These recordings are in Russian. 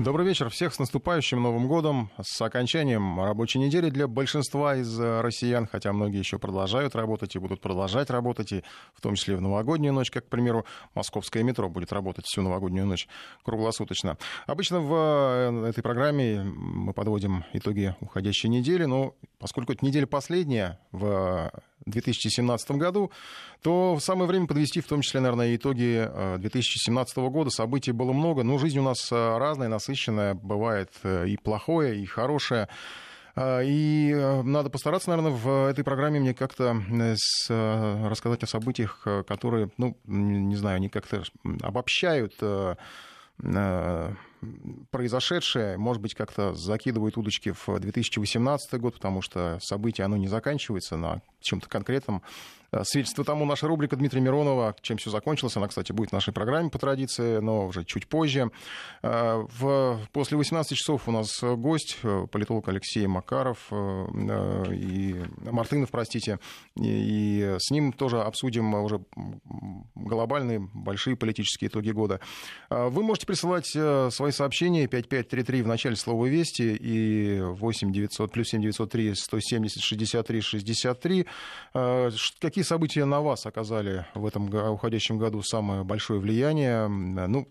Добрый вечер. Всех с наступающим Новым годом, с окончанием рабочей недели для большинства из э, россиян, хотя многие еще продолжают работать и будут продолжать работать, и в том числе в новогоднюю ночь, как, к примеру, московское метро будет работать всю новогоднюю ночь круглосуточно. Обычно в э, этой программе мы подводим итоги уходящей недели, но поскольку это неделя последняя в 2017 году, то самое время подвести в том числе, наверное, итоги 2017 э, года. Событий было много, но жизнь у нас э, разная, насыщенная, бывает э, и плохое, и хорошее. И надо постараться, наверное, в этой программе мне как-то рассказать о событиях, которые, ну, не знаю, они как-то обобщают произошедшее, может быть, как-то закидывают удочки в 2018 год, потому что событие, оно не заканчивается на чем-то конкретном. Э, свидетельство тому наша рубрика Дмитрия Миронова, чем все закончилось. Она, кстати, будет в нашей программе по традиции, но уже чуть позже. Э, в, после 18 часов у нас гость, э, политолог Алексей Макаров и Мартынов, простите. И с ним тоже обсудим уже глобальные, большие политические итоги года. Вы можете присылать свои сообщения 5533 в начале слова «Вести» и 8 900, плюс 7 903 170 63 63. Какие Какие события на вас оказали в этом уходящем году самое большое влияние? Ну,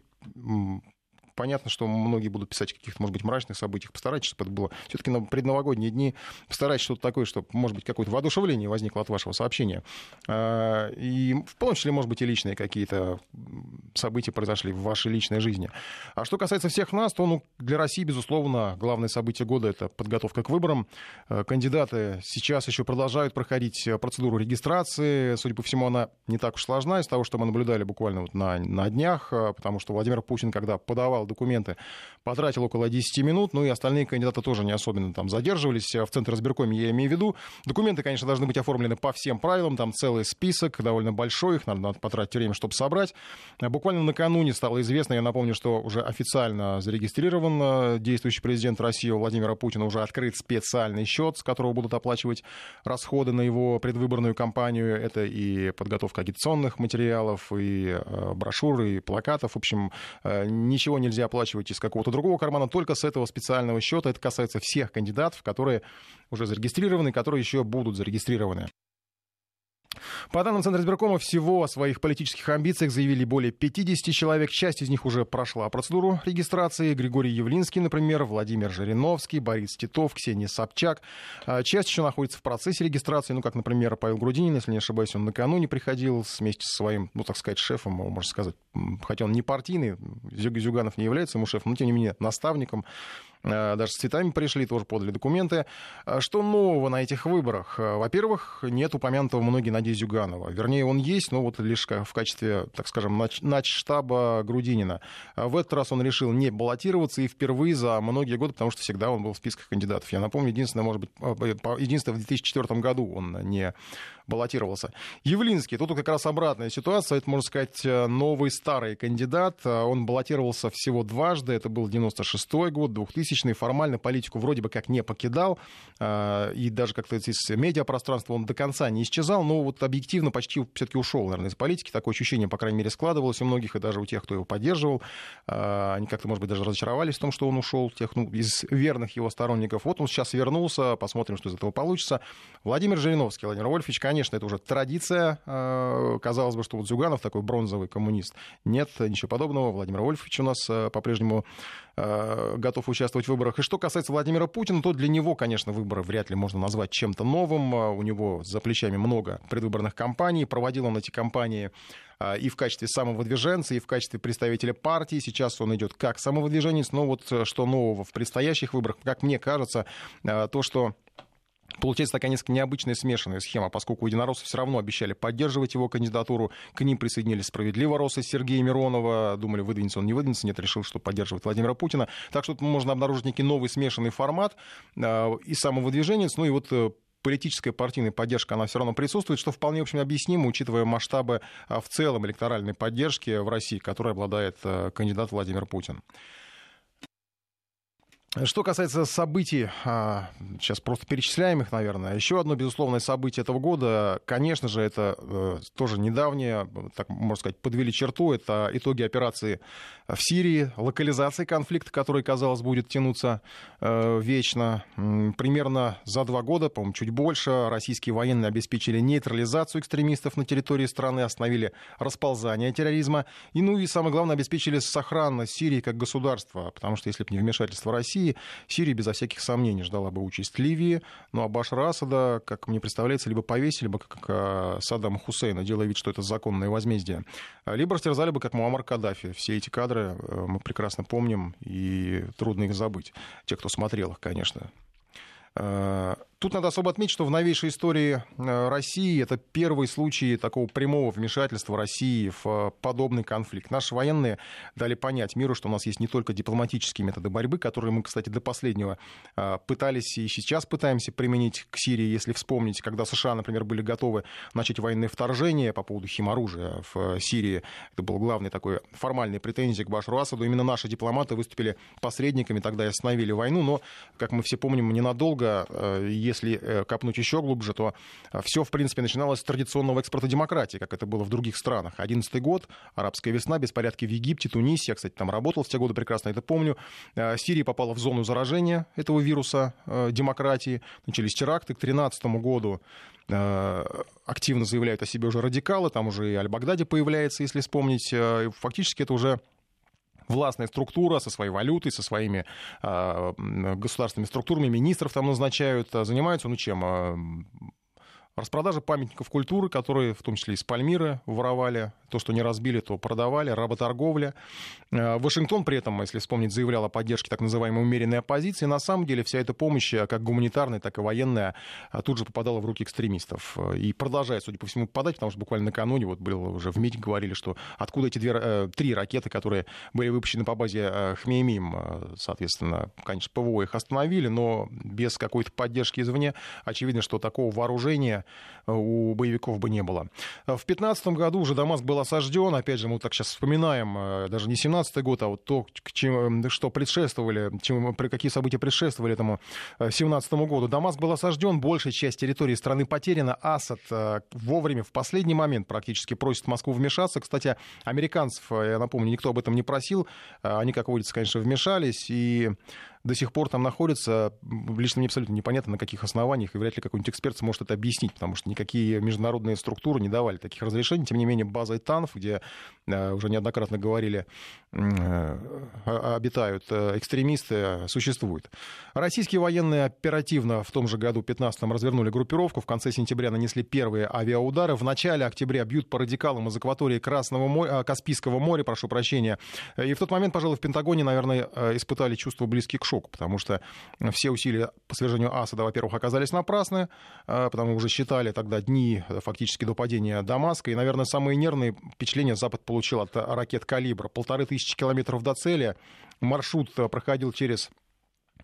понятно, что многие будут писать каких-то, может быть, мрачных событиях. Постарайтесь, чтобы это было все-таки на предновогодние дни. Постарайтесь что-то такое, чтобы, может быть, какое-то воодушевление возникло от вашего сообщения. А, и в том числе, может быть, и личные какие-то события произошли в вашей личной жизни. А что касается всех нас, то ну, для России, безусловно, главное событие года — это подготовка к выборам. А, кандидаты сейчас еще продолжают проходить процедуру регистрации. Судя по всему, она не так уж сложна из того, что мы наблюдали буквально вот на, на днях, а, потому что Владимир Путин, когда подавал документы, потратил около 10 минут, ну и остальные кандидаты тоже не особенно там задерживались. В Центре разбиркоме я имею в виду. Документы, конечно, должны быть оформлены по всем правилам, там целый список, довольно большой, их надо, надо потратить время, чтобы собрать. Буквально накануне стало известно, я напомню, что уже официально зарегистрирован э, действующий президент России Владимира Путина, уже открыт специальный счет, с которого будут оплачивать расходы на его предвыборную кампанию. Это и подготовка агитационных материалов, и э, брошюр, и плакатов. В общем, э, ничего нельзя нельзя оплачивать из какого-то другого кармана, только с этого специального счета. Это касается всех кандидатов, которые уже зарегистрированы, которые еще будут зарегистрированы. По данным Центра избиркома, всего о своих политических амбициях заявили более 50 человек. Часть из них уже прошла процедуру регистрации. Григорий Явлинский, например, Владимир Жириновский, Борис Титов, Ксения Собчак. А, часть еще находится в процессе регистрации, ну, как, например, Павел Грудинин, если не ошибаюсь, он накануне приходил вместе со своим, ну, так сказать, шефом, можно сказать, хотя он не партийный, Зюганов не является ему шефом, но, тем не менее, наставником даже с цветами пришли, тоже подали документы. Э, что нового на этих выборах? Э, во-первых, нет упомянутого многие Нади Зюганова. Вернее, он есть, но вот лишь в качестве, так скажем, начштаба Грудинина. В этот раз он решил не баллотироваться и впервые за многие годы, потому что всегда он был в списках кандидатов. Я напомню, единственное, может быть, единственное, в 2004 году он не баллотировался. Явлинский, тут как раз обратная ситуация, это, можно сказать, новый старый кандидат. Он баллотировался всего дважды, это был 96 год, 2000 2000-е формально политику вроде бы как не покидал, а, и даже как-то из медиапространства он до конца не исчезал, но вот объективно почти все-таки ушел, наверное, из политики. Такое ощущение, по крайней мере, складывалось у многих, и даже у тех, кто его поддерживал. А, они как-то, может быть, даже разочаровались в том, что он ушел, тех, ну, из верных его сторонников. Вот он сейчас вернулся, посмотрим, что из этого получится. Владимир Жириновский, Владимир Вольфович, конечно, это уже традиция. А, казалось бы, что вот Зюганов такой бронзовый коммунист. Нет, ничего подобного. Владимир Вольфович у нас по-прежнему готов участвовать участвовать в выборах. И что касается Владимира Путина, то для него, конечно, выборы вряд ли можно назвать чем-то новым. А, у него за плечами много предвыборных кампаний. Проводил он эти кампании а, и в качестве самовыдвиженца, и в качестве представителя партии. Сейчас он идет как самовыдвиженец, но вот э, что нового в предстоящих выборах, как мне кажется, а, то, что Получается такая несколько необычная смешанная схема, поскольку единороссы все равно обещали поддерживать его кандидатуру. К ним присоединились справедливоросы Сергея Миронова. Думали, выдвинется он, не выдвинется. Нет, решил, что поддерживает Владимира Путина. Так что тут можно обнаружить некий новый смешанный формат э, и самовыдвиженец, ну и вот э, политическая партийная поддержка, она все равно присутствует, что вполне, в общем, объяснимо, учитывая масштабы в целом электоральной поддержки в России, которой обладает кандидат Владимир Путин. Что касается событий, а, сейчас просто перечисляем их, наверное. Еще одно безусловное событие этого года, конечно же, это э, тоже недавнее, так можно сказать, подвели черту. Это итоги операции в Сирии, локализации конфликта, который, казалось, будет тянуться э, вечно. Примерно за два года, по-моему, чуть больше, российские военные обеспечили нейтрализацию экстремистов на территории страны, остановили расползание терроризма. И, ну и самое главное, обеспечили сохранность Сирии как государства, потому что если бы не вмешательство России, России. Сирия, безо всяких сомнений, ждала бы участь Ливии. Ну а Башара Асада, как мне представляется, либо повесили бы, как э, Саддама Хусейна, делая вид, что это законное возмездие, либо растерзали бы, как Муаммар Каддафи. Все эти кадры э, мы прекрасно помним, и трудно их забыть. Те, кто смотрел их, конечно. Тут надо особо отметить, что в новейшей истории э, России это первый случай такого прямого вмешательства России в э, подобный конфликт. Наши военные дали понять миру, что у нас есть не только дипломатические методы борьбы, которые мы, кстати, до последнего э, пытались и сейчас пытаемся применить к Сирии, если вспомнить, когда США, например, были готовы начать военные вторжения по поводу химоружия в Сирии. Это был главный такой формальный претензий к Башару Асаду. Именно наши дипломаты выступили посредниками тогда и остановили войну, но, как мы все помним, ненадолго если э, копнуть еще глубже, то э, все, в принципе, начиналось с традиционного экспорта демократии, как это было в других странах. 11 год, арабская весна, беспорядки в Египте, Тунисе. Я, кстати, там работал в те годы, прекрасно это помню. Э, Сирия попала в зону заражения этого вируса демократии. Начались теракты к 2013 году активно заявляют о себе уже радикалы, там уже и Аль-Багдади появляется, если вспомнить. Фактически это уже властная структура со своей валютой, со своими э, государственными структурами, министров там назначают, а занимаются, ну чем, а, распродажа памятников культуры, которые в том числе из Пальмиры воровали то, что не разбили, то продавали, работорговля. Э, Вашингтон при этом, если вспомнить, заявлял о поддержке так называемой умеренной оппозиции. На самом деле вся эта помощь, э, как гуманитарная, так и военная, э, тут же попадала в руки экстремистов. И продолжает, судя по всему, попадать, потому что буквально накануне, вот было уже в МИДе говорили, что откуда эти две, три ракеты, которые были выпущены по базе Хмеймим, соответственно, конечно, ПВО их остановили, но без какой-то поддержки извне, очевидно, что такого вооружения у боевиков бы не было. В 2015 году уже Дамаск был осажден. Опять же, мы так сейчас вспоминаем, э, даже не 17-й год, а вот то, к чем, что предшествовали, чем, какие события предшествовали этому 17 э, году. Дамаск был осажден, большая часть территории страны потеряна. Асад э, вовремя, в последний момент практически просит Москву вмешаться. Кстати, американцев, я напомню, никто об этом не просил. Они, как водится, конечно, вмешались. И до сих пор там находится. Лично мне абсолютно непонятно, на каких основаниях, и вряд ли какой-нибудь эксперт сможет это объяснить, потому что никакие международные структуры не давали таких разрешений. Тем не менее, база ИТАНФ, где э, уже неоднократно говорили, э, обитают э, экстремисты, существует. Российские военные оперативно в том же году, 15-м, развернули группировку. В конце сентября нанесли первые авиаудары. В начале октября бьют по радикалам из акватории Красного моря, Каспийского моря, прошу прощения. И в тот момент, пожалуй, в Пентагоне, наверное, испытали чувство близкие к шок, потому что все усилия по свержению Асада, во-первых, оказались напрасны, а, потому уже считали тогда дни фактически до падения Дамаска, и, наверное, самые нервные впечатления Запад получил от ракет «Калибр». Полторы тысячи километров до цели, маршрут проходил через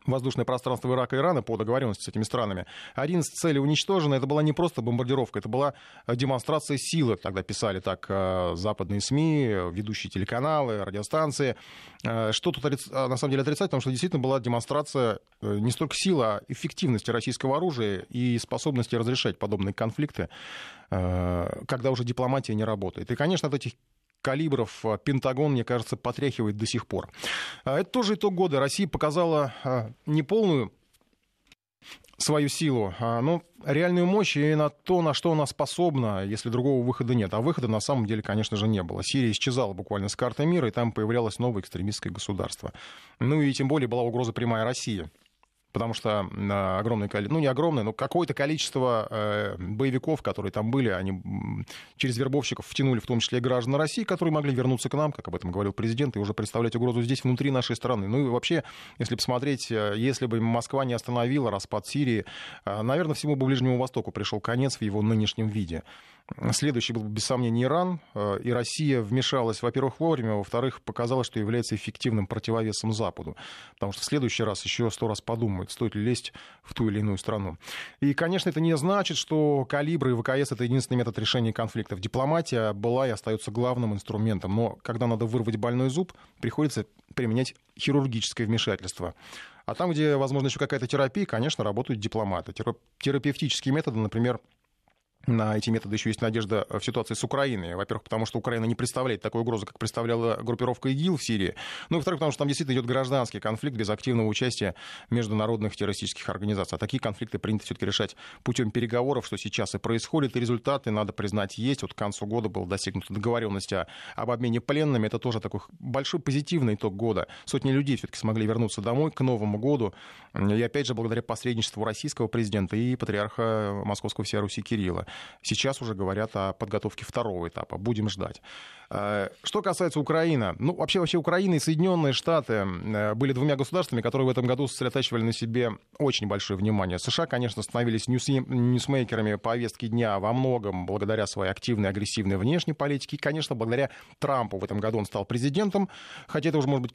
воздушное пространство Ирака и Ирана по договоренности с этими странами. 11 целей уничтожены. Это была не просто бомбардировка, это была демонстрация силы. Тогда писали так э, западные СМИ, ведущие телеканалы, радиостанции. Э, что тут на самом деле отрицать, потому что действительно была демонстрация э, не столько силы, а эффективности российского оружия и способности разрешать подобные конфликты, когда уже дипломатия не работает. И, конечно, от этих калибров э, Пентагон, мне кажется, потряхивает до сих пор. А это тоже итог года. Россия показала э, неполную свою силу, а, но реальную мощь и на то, на что она способна, если другого выхода нет. А выхода на самом деле, конечно же, не было. Сирия исчезала буквально с карты мира, и там появлялось новое экстремистское государство. Ну и тем более была угроза прямая России потому что огромное количество, ну не огромное, но какое-то количество э, боевиков, которые там были, они через вербовщиков втянули в том числе и граждан России, которые могли вернуться к нам, как об этом говорил президент, и уже представлять угрозу здесь, внутри нашей страны. Ну и вообще, если посмотреть, э, если бы Москва не остановила распад Сирии, э, наверное, всему бы Ближнему Востоку пришел конец в его нынешнем виде. Следующий был, без сомнения, Иран, э, и Россия вмешалась, во-первых, вовремя, во-вторых, показала, что является эффективным противовесом Западу. Потому что в следующий раз еще сто раз подумает, думает, стоит ли лезть в ту или иную страну. И, конечно, это не значит, что калибры и ВКС — это единственный метод решения конфликтов. Дипломатия была и остается главным инструментом, но когда надо вырвать больной зуб, приходится применять хирургическое вмешательство. А там, где, возможно, еще какая-то терапия, конечно, работают дипломаты. Терапевтические методы, например, на эти методы еще есть надежда в ситуации с Украиной. Во-первых, потому что Украина не представляет такой угрозы, как представляла группировка ИГИЛ в Сирии. Ну во-вторых, потому что там действительно идет гражданский конфликт без активного участия международных террористических организаций. А такие конфликты принято все-таки решать путем переговоров, что сейчас и происходит. И результаты, надо признать, есть. Вот к концу года была достигнута договоренность об обмене пленными. Это тоже такой большой позитивный итог года. Сотни людей все-таки смогли вернуться домой к Новому году. И опять же, благодаря посредничеству российского президента и патриарха Московского всея Руси Кирилла. Сейчас уже говорят о подготовке второго этапа. Будем ждать. Э, что касается Украины, ну, вообще, вообще Украина и Соединенные Штаты э, были двумя государствами, которые в этом году сосредотачивали на себе очень большое внимание. США, конечно, становились ньюс ньюсмейкерами повестки дня во многом благодаря своей активной, агрессивной внешней политике. И, конечно, благодаря Трампу в этом году он стал президентом, хотя это уже, может быть,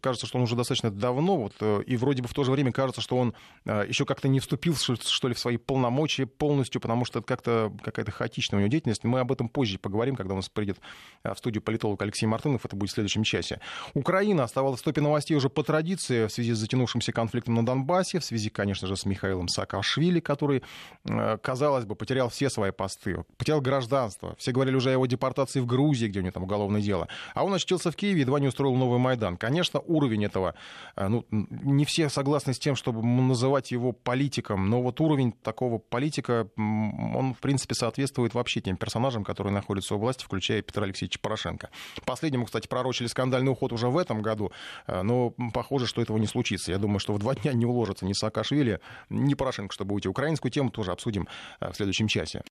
кажется, что он уже достаточно давно, вот, э, и вроде бы в то же время кажется, что он еще как-то не вступил, что ли, в свои полномочия полностью, потому что это как-то какая-то хаотичная у него деятельность. Мы об этом позже поговорим, когда у нас придет в студию политолог Алексей Мартынов. Это будет в следующем часе. Украина оставалась в топе новостей уже по традиции в связи с затянувшимся конфликтом на Донбассе, в связи, конечно же, с Михаилом Саакашвили, который, э, казалось бы, потерял все свои посты, потерял гражданство. Все говорили уже о его депортации в Грузии, где у него там уголовное дело. А он очутился в Киеве, едва не устроил новый Майдан. Конечно, уровень этого, э, ну, не все согласны с тем, чтобы называть его политиком, но вот уровень такого политика, он, в соответствует вообще тем персонажам, которые находятся у власти, включая Петра Алексеевича Алексеевича Порошенко. Последнему, кстати, пророчили скандальный уход уже в этом году, э, но похоже, что этого не случится. Я думаю, что в два дня не уложится ни Саакашвили, ни Порошенко, чтобы уйти. Украинскую тему тоже обсудим э, в следующем часе.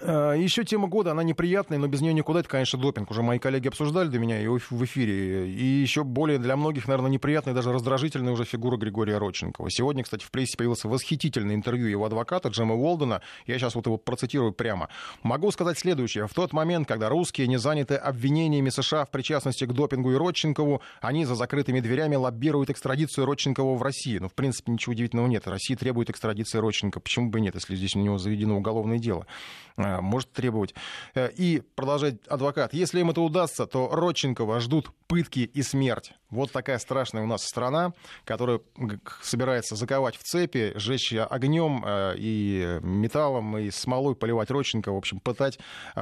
Э, Еще тема года, она неприятная, но без нее никуда. Это, конечно, допинг. Уже мои коллеги обсуждали до меня его в эфире. И еще более для многих, наверное, неприятная, даже раздражительная уже фигура Григория Родченкова. Сегодня, кстати, в прессе появилось восхитительное интервью его адвоката Джема Уолдена. Я сейчас вот его процитирую прямо. Могу сказать следующее. В тот момент, когда русские не заняты обвинениями США в причастности к допингу и Родченкову, они за закрытыми дверями лоббируют экстрадицию Родченкова в Россию. Ну, в принципе, ничего удивительного нет. Россия требует экстрадиции Родченко. Почему бы нет, если здесь у него заведено уголовное дело? Э, может требовать. Э, и продолжать адвокат. Если им это удастся, то Родченкова ждут пытки и смерть. Вот такая страшная у нас страна, которая собирается заковать в цепи, сжечь огнем э, и металлом, и смолой поливать Родченко, в общем, пытать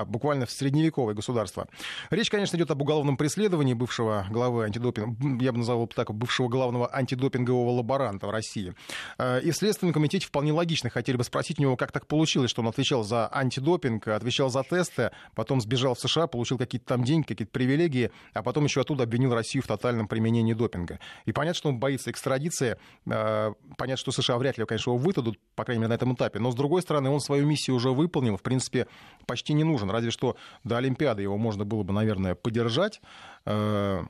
буквально в средневековое государство. Речь, конечно, идет об уголовном преследовании бывшего главы антидопинга, я бы назвал его так, бывшего главного антидопингового лаборанта в России. И в Следственном комитете вполне логично хотели бы спросить у него, как так получилось, что он отвечал за антидопинг допинг, отвечал за тесты, потом сбежал в США, получил какие-то там деньги, какие-то привилегии, а потом еще оттуда обвинил Россию в тотальном применении допинга. И понятно, что он боится экстрадиции, э, понятно, что США вряд ли, конечно, его вытадут, по крайней мере, на этом этапе, но, с другой стороны, он свою миссию уже выполнил, в принципе, почти не нужен, разве что до Олимпиады его можно было бы, наверное, поддержать, э,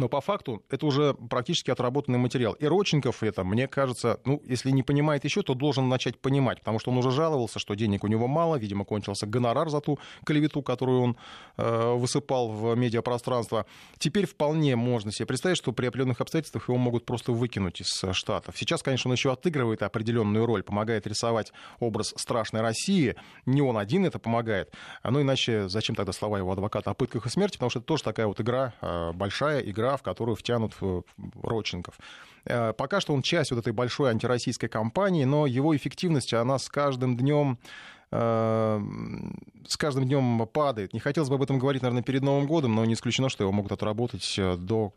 но по факту это уже практически отработанный материал. И Родченков это, мне кажется, ну, если не понимает еще, то должен начать понимать, потому что он уже жаловался, что денег у него мало, видимо, кончился гонорар за ту клевету, которую он э, высыпал в медиапространство. Теперь вполне можно себе представить, что при определенных обстоятельствах его могут просто выкинуть из Штатов. Сейчас, конечно, он еще отыгрывает определенную роль, помогает рисовать образ страшной России. Не он один это помогает. Ну, иначе зачем тогда слова его адвоката о пытках и смерти, потому что это тоже такая вот игра, э, большая игра игра, в которую втянут э, Родченков. Э, пока что он часть вот этой большой антироссийской кампании, но его эффективность, она с каждым днем э, с каждым днем падает. Не хотелось бы об этом говорить, наверное, перед Новым годом, но не исключено, что его могут отработать до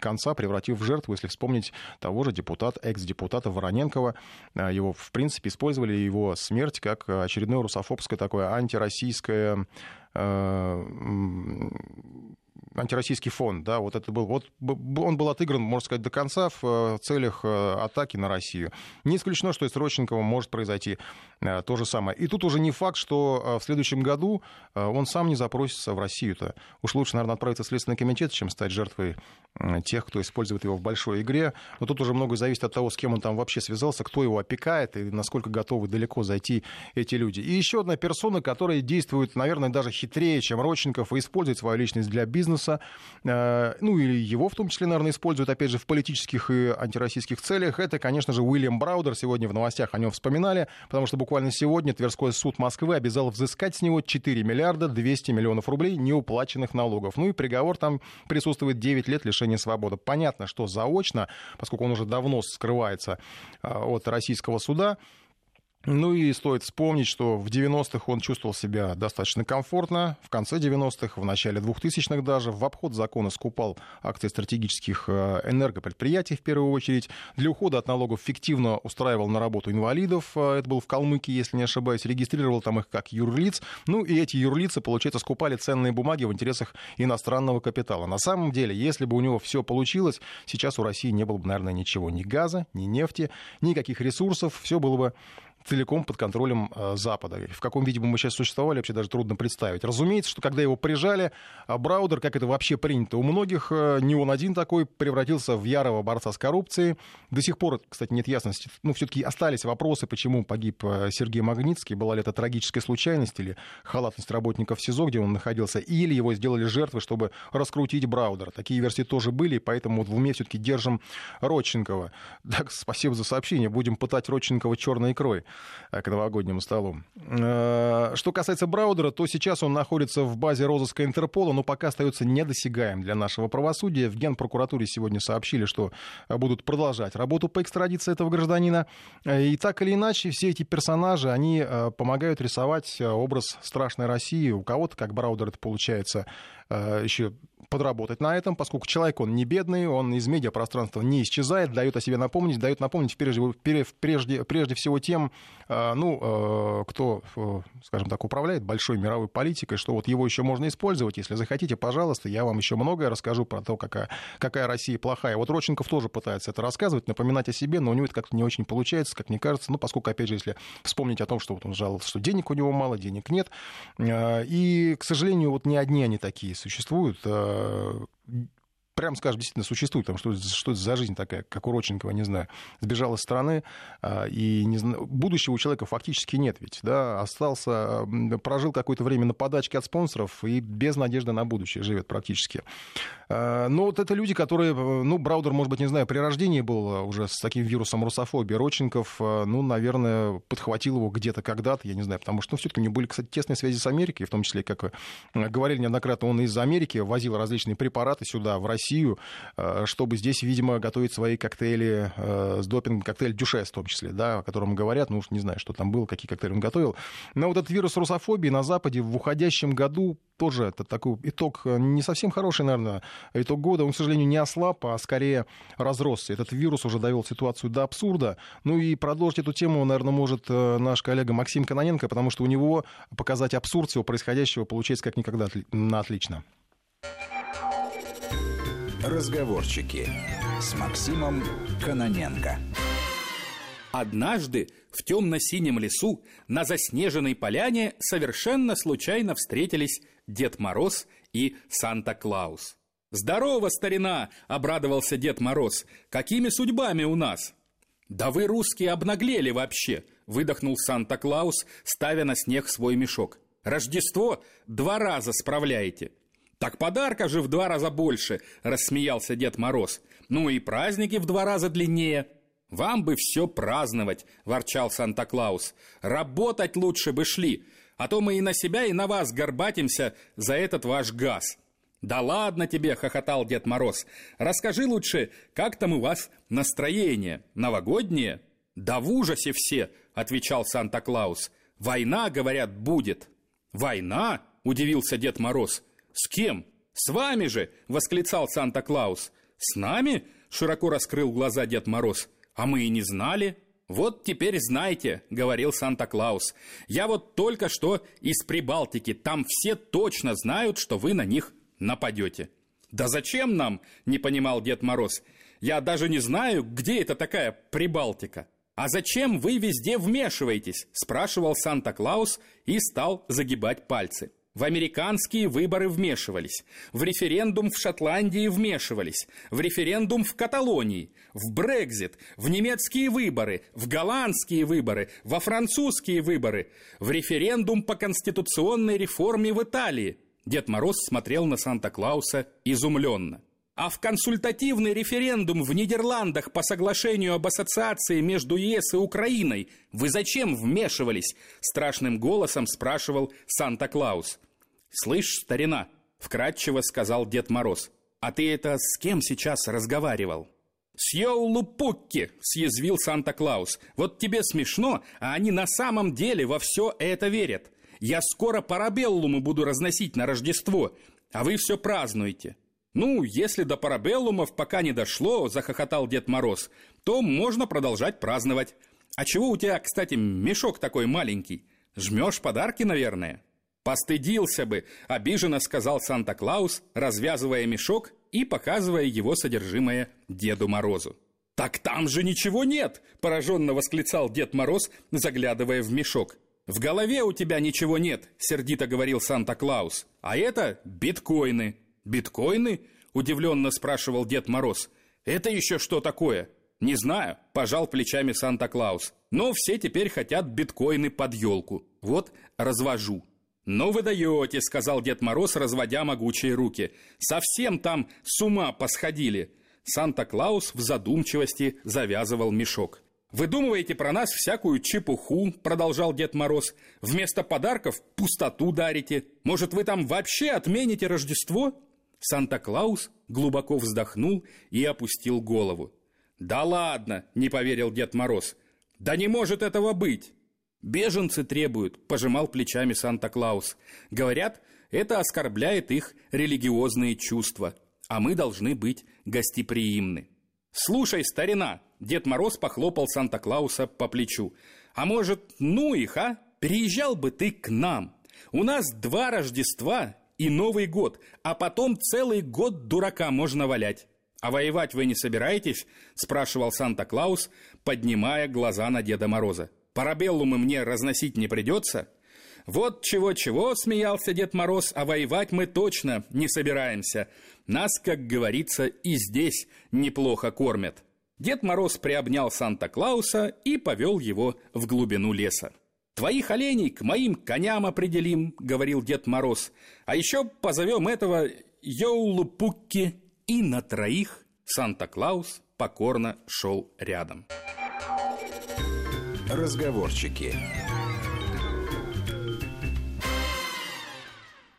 конца, превратив в жертву, если вспомнить того же депутата, экс-депутата Вороненкова. Его, в принципе, использовали его смерть как очередное русофобское такое антироссийское антироссийский фонд, да, вот это был, вот он был отыгран, можно сказать, до конца в э, целях э, атаки на Россию. Не исключено, что и с Родченковым может произойти э, то же самое. И тут уже не факт, что в следующем году он сам не запросится в Россию-то. Уж лучше, наверное, отправиться в Следственный комитет, чем стать жертвой тех, кто использует его в большой игре. Но тут уже многое зависит от того, с кем он там вообще связался, кто его опекает и насколько готовы далеко зайти эти люди. И еще одна персона, которая действует, наверное, даже хитрее, чем Родченков, и использует свою личность для бизнеса, Вильнюса. Ну, или его в том числе, наверное, используют, опять же, в политических и антироссийских целях. Это, конечно же, Уильям Браудер. Сегодня в новостях о нем вспоминали, потому что буквально сегодня Тверской суд Москвы обязал взыскать с него 4 миллиарда 200 миллионов рублей неуплаченных налогов. Ну и приговор там присутствует 9 лет лишения свободы. Понятно, что заочно, поскольку он уже давно скрывается от российского суда, ну и стоит вспомнить, что в 90-х он чувствовал себя достаточно комфортно, в конце 90-х, в начале 2000-х даже, в обход закона скупал акции стратегических э, энергопредприятий в первую очередь, для ухода от налогов фиктивно устраивал на работу инвалидов, э, это был в Калмыкии, если не ошибаюсь, регистрировал там их как юрлиц, ну и эти юрлицы, получается, скупали ценные бумаги в интересах иностранного капитала. На самом деле, если бы у него все получилось, сейчас у России не было бы, наверное, ничего, ни газа, ни нефти, никаких ресурсов, все было бы целиком под контролем э, Запада. В каком виде бы мы сейчас существовали, вообще даже трудно представить. Разумеется, что когда его прижали, а Браудер, как это вообще принято у многих, э, не он один такой, превратился в ярого борца с коррупцией. До сих пор, кстати, нет ясности. Ну, все-таки остались вопросы, почему погиб э, Сергей Магнитский. Была ли это трагическая случайность или халатность работников СИЗО, где он находился, или его сделали жертвой, чтобы раскрутить Браудера. Такие версии тоже были, поэтому вот в уме все-таки держим Родченкова. Так, спасибо за сообщение. Будем пытать Родченкова черной икрой. Э, к новогоднему столу. Э, что касается Браудера, то сейчас он находится в базе розыска Интерпола, но пока остается недосягаем для нашего правосудия. В Генпрокуратуре сегодня сообщили, что будут продолжать работу по экстрадиции этого гражданина. Э, и так или иначе, все эти персонажи, они помогают рисовать образ страшной России. У кого-то, как Браудер, это получается еще подработать на этом, поскольку человек, он не бедный, он из медиапространства не исчезает, дает о себе напомнить, дает напомнить прежде, прежде, прежде всего тем, э, ну, э, кто, э, скажем так, управляет большой мировой политикой, что вот его еще можно использовать, если захотите, пожалуйста, я вам еще многое расскажу про то, какая, какая Россия плохая. Вот Родченков тоже пытается это рассказывать, напоминать о себе, но у него это как-то не очень получается, как мне кажется, ну, поскольку, опять же, если вспомнить о том, что вот он жаловался, что денег у него мало, денег нет, и, к сожалению, вот не одни они такие существуют, Э, прям скажем, действительно существует, там, что, что это за жизнь такая, как у Родченкова, не знаю, сбежал из страны, а, и не знаю, будущего у человека фактически нет ведь, да, остался, прожил какое-то время на подачке от спонсоров и без надежды на будущее живет практически. А, но вот это люди, которые, ну, Браудер, может быть, не знаю, при рождении был уже с таким вирусом русофобии, Родченков, а, ну, наверное, подхватил его где-то когда-то, я не знаю, потому что, ну, все-таки у него были, кстати, тесные связи с Америкой, в том числе, как говорили неоднократно, он из Америки возил различные препараты сюда, в Россию, Россию, э, чтобы здесь, видимо, готовить свои коктейли э, с допингом, коктейль Дюшес в том числе, да, о котором говорят, ну уж не знаю, что там было, какие коктейли он готовил. Но вот этот вирус русофобии на Западе в уходящем году тоже это такой итог э, не совсем хороший, наверное, итог года. Он, к сожалению, не ослаб, а скорее разросся. Этот вирус уже довел ситуацию до абсурда. Ну и продолжить эту тему, наверное, может наш коллега Максим Каноненко, потому что у него показать абсурд всего происходящего получается как никогда отлично. Разговорчики с Максимом Каноненко. Однажды в темно-синем лесу на заснеженной поляне совершенно случайно встретились Дед Мороз и Санта-Клаус. «Здорово, старина!» — обрадовался Дед Мороз. «Какими судьбами у нас?» «Да вы, русские, обнаглели вообще!» — выдохнул Санта-Клаус, ставя на снег свой мешок. «Рождество два раза справляете!» «Так подарка же в два раза больше!» – рассмеялся Дед Мороз. «Ну и праздники в два раза длиннее!» «Вам бы все праздновать!» – ворчал Санта-Клаус. «Работать лучше бы шли, а то мы и на себя, и на вас горбатимся за этот ваш газ!» «Да ладно тебе!» – хохотал Дед Мороз. «Расскажи лучше, как там у вас настроение? Новогоднее?» «Да в ужасе все!» – отвечал Санта-Клаус. «Война, говорят, будет!» «Война?» – удивился Дед Мороз. «С кем?» «С вами же!» — восклицал Санта-Клаус. «С нами?» — широко раскрыл глаза Дед Мороз. «А мы и не знали». «Вот теперь знайте», — говорил Санта-Клаус. «Я вот только что из Прибалтики. Там все точно знают, что вы на них нападете». «Да зачем нам?» — не понимал Дед Мороз. «Я даже не знаю, где это такая Прибалтика». «А зачем вы везде вмешиваетесь?» — спрашивал Санта-Клаус и стал загибать пальцы. В американские выборы вмешивались, в референдум в Шотландии вмешивались, в референдум в Каталонии, в Брекзит, в немецкие выборы, в голландские выборы, во французские выборы, в референдум по конституционной реформе в Италии. Дед Мороз смотрел на Санта-Клауса изумленно. А в консультативный референдум в Нидерландах по соглашению об ассоциации между ЕС и Украиной вы зачем вмешивались? Страшным голосом спрашивал Санта-Клаус. «Слышь, старина», — вкратчиво сказал Дед Мороз, «а ты это с кем сейчас разговаривал?» «С Йоулупукки!» — съязвил Санта-Клаус. «Вот тебе смешно, а они на самом деле во все это верят. Я скоро парабеллумы буду разносить на Рождество, а вы все празднуете». «Ну, если до парабеллумов пока не дошло», — захохотал Дед Мороз, «то можно продолжать праздновать. А чего у тебя, кстати, мешок такой маленький? Жмешь подарки, наверное?» «Постыдился бы», — обиженно сказал Санта-Клаус, развязывая мешок и показывая его содержимое Деду Морозу. «Так там же ничего нет!» – пораженно восклицал Дед Мороз, заглядывая в мешок. «В голове у тебя ничего нет», – сердито говорил Санта-Клаус. «А это биткоины». «Биткоины?» – удивленно спрашивал Дед Мороз. «Это еще что такое?» «Не знаю», – пожал плечами Санта-Клаус. «Но все теперь хотят биткоины под елку. Вот развожу». «Ну вы даете», — сказал Дед Мороз, разводя могучие руки. «Совсем там с ума посходили». Санта-Клаус в задумчивости завязывал мешок. «Выдумываете про нас всякую чепуху», — продолжал Дед Мороз. «Вместо подарков пустоту дарите. Может, вы там вообще отмените Рождество?» Санта-Клаус глубоко вздохнул и опустил голову. «Да ладно!» — не поверил Дед Мороз. «Да не может этого быть!» «Беженцы требуют», – пожимал плечами Санта-Клаус. «Говорят, это оскорбляет их религиозные чувства, а мы должны быть гостеприимны». «Слушай, старина!» – Дед Мороз похлопал Санта-Клауса по плечу. «А может, ну их, а? Приезжал бы ты к нам. У нас два Рождества и Новый год, а потом целый год дурака можно валять». «А воевать вы не собираетесь?» – спрашивал Санта-Клаус, поднимая глаза на Деда Мороза. Парабеллумы мне разносить не придется? Вот чего-чего, смеялся Дед Мороз, а воевать мы точно не собираемся. Нас, как говорится, и здесь неплохо кормят. Дед Мороз приобнял Санта-Клауса и повел его в глубину леса. «Твоих оленей к моим коням определим», — говорил Дед Мороз. «А еще позовем этого Йоулупукки». И на троих Санта-Клаус покорно шел рядом. Разговорчики.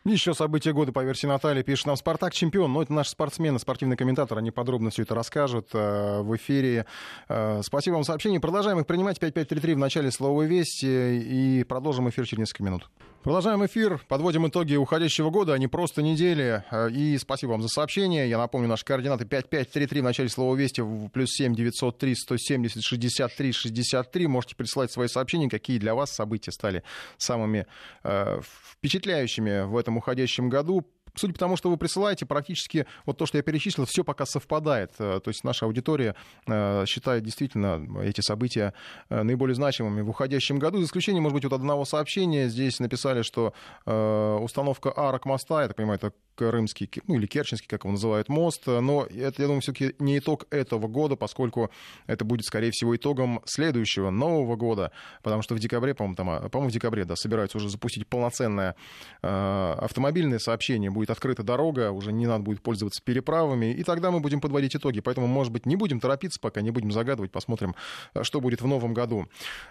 Еще события года по версии Натальи пишет нам «Спартак чемпион». Но это наши спортсмены, спортивный комментатор. Они подробно все это расскажут э, в эфире. Э, спасибо вам за сообщение. Продолжаем их принимать. 5533 в начале слова «Вести». И продолжим эфир через несколько минут. Продолжаем эфир, подводим итоги уходящего года, а не просто недели. Э, и спасибо вам за сообщение. Я напомню, наши координаты 5533 в начале слова «Вести», плюс 7 903 170 63 63. Можете присылать свои сообщения, какие для вас события стали самыми э, впечатляющими в этом уходящем году судя по тому, что вы присылаете, практически вот то, что я перечислил, все пока совпадает. Э, то есть наша аудитория э, считает действительно эти события э, наиболее значимыми в уходящем году. За исключением, может быть, вот одного сообщения. Здесь написали, что установка арок моста, я так понимаю, это Крымский, ну или Керченский, как его называют, мост. Но это, я думаю, все-таки не итог этого года, поскольку это будет, скорее всего, итогом следующего, нового года, потому что в декабре, по-моему, там, а, по-моему, в декабре, да, собираются уже запустить полноценное э, автомобильное сообщение, будет открыта дорога, уже не надо будет пользоваться переправами, и тогда мы будем подводить итоги. Поэтому, может быть, не будем торопиться пока, не будем загадывать, посмотрим, что будет в новом году.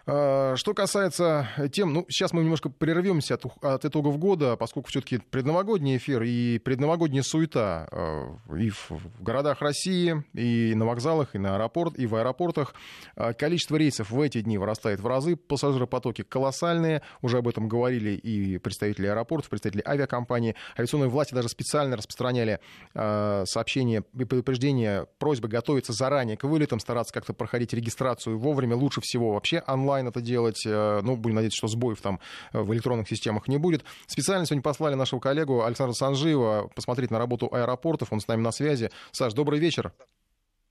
Э, что касается тем, ну, сейчас мы немножко прервемся от, от итогов года, поскольку все-таки предновогодний эфир и предновогодняя суета э, и в городах России, и на вокзалах, и на аэропорт, и в аэропортах. Э, количество рейсов в эти дни вырастает в разы, пассажиропотоки колоссальные, уже об этом говорили и представители аэропортов, представители авиакомпании. Авиационные власти даже специально распространяли э, сообщения и предупреждения, просьбы готовиться заранее к вылетам, стараться как-то проходить регистрацию вовремя, лучше всего вообще онлайн это делать. Ну, будем надеяться, что сбоев там в электронных системах не будет. Специально сегодня послали нашего коллегу Александра Санжиева, посмотреть на работу аэропортов. Он с нами на связи. Саш, добрый вечер.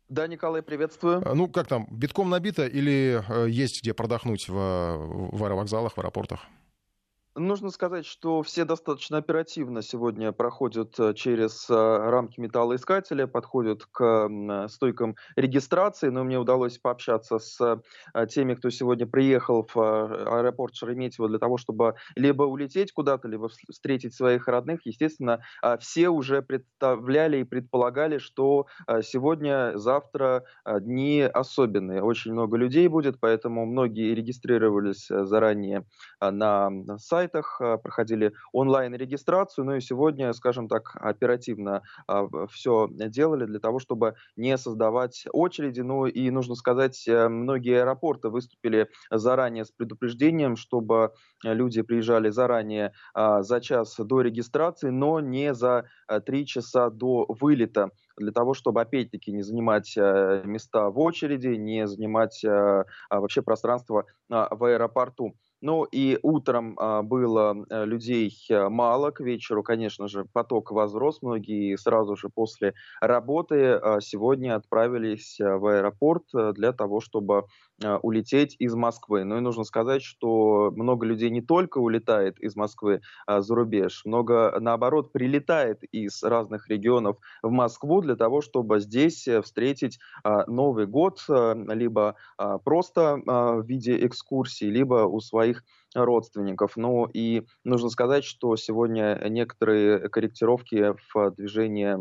Да, Николай, приветствую. Э, ну, как там, битком набито или э, есть где продохнуть в, в аэровокзалах, в аэропортах? Нужно сказать, что все достаточно оперативно сегодня проходят э, через э, рамки металлоискателя, подходят к стойкам регистрации, но мне удалось пообщаться с э, теми, кто сегодня приехал в аэропорт Шереметьево для того, чтобы либо улететь куда-то, либо встретить своих родных. Естественно, все уже представляли и предполагали, что сегодня, завтра дни особенные. Очень много людей будет, поэтому многие регистрировались заранее на сайт сайтах, э, проходили онлайн-регистрацию, ну и сегодня, скажем так, оперативно а, все делали для того, чтобы не создавать очереди. Ну и нужно сказать, э, многие аэропорты выступили заранее с предупреждением, чтобы люди приезжали заранее а, за час до регистрации, но не за э, три часа до вылета для того, чтобы, опять-таки, не занимать места в очереди, не занимать а, вообще пространство в аэропорту. Ну и утром а, было э, людей э, мало, к вечеру, конечно же, поток возрос. Многие сразу же после работы а, сегодня отправились э, в аэропорт для того, чтобы улететь из Москвы. Ну и нужно сказать, что много людей не только улетает из Москвы а, за рубеж, много, наоборот, прилетает из разных регионов в Москву для того, чтобы здесь встретить а, Новый год, а, либо а, просто а, в виде экскурсии, либо у своих родственников. Ну и нужно сказать, что сегодня некоторые корректировки в движении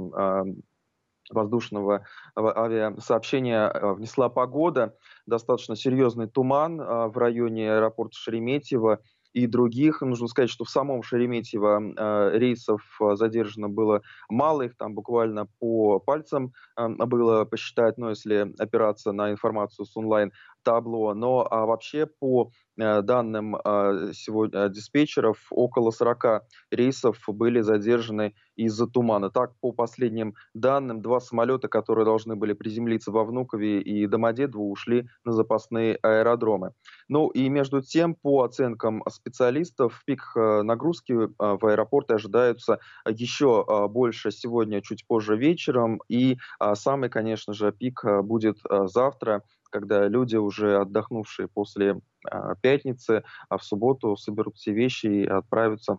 воздушного авиасообщения э, внесла погода. Достаточно серьезный туман в районе аэропорта Шереметьево и других. Нужно сказать, что в самом Шереметьево рейсов задержано было мало, их там буквально по пальцам было посчитать, но если опираться на информацию с онлайн табло, но а вообще по данным а, сегодня диспетчеров, около 40 рейсов были задержаны из-за тумана. Так, по последним данным, два самолета, которые должны были приземлиться во Внукове и Домодедово, ушли на запасные аэродромы. Ну и между тем, по оценкам специалистов, пик э, нагрузки э, в аэропорты ожидаются еще больше сегодня, чуть позже вечером. И самый, конечно же, пик будет завтра когда люди, уже отдохнувшие после а, пятницы, а в субботу соберут все вещи и отправятся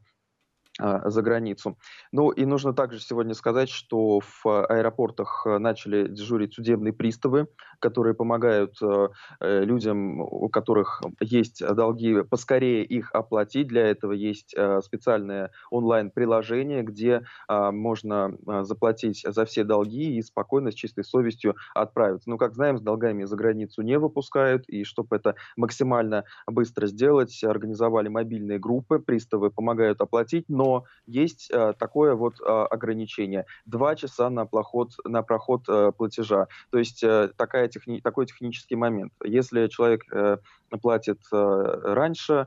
за границу. Ну и нужно также сегодня сказать, что в аэропортах начали дежурить судебные приставы, которые помогают э, людям, у которых есть долги, поскорее их оплатить. Для этого есть специальное онлайн-приложение, где а, можно заплатить за все долги и спокойно, с чистой совестью отправиться. Ну, как знаем, с долгами за границу не выпускают, и чтобы это максимально быстро сделать, организовали мобильные группы, приставы помогают оплатить, но но есть э, такое вот э, ограничение. Два часа на, проход, на проход э, платежа. То есть такая техни, такой технический момент. Если человек платит раньше,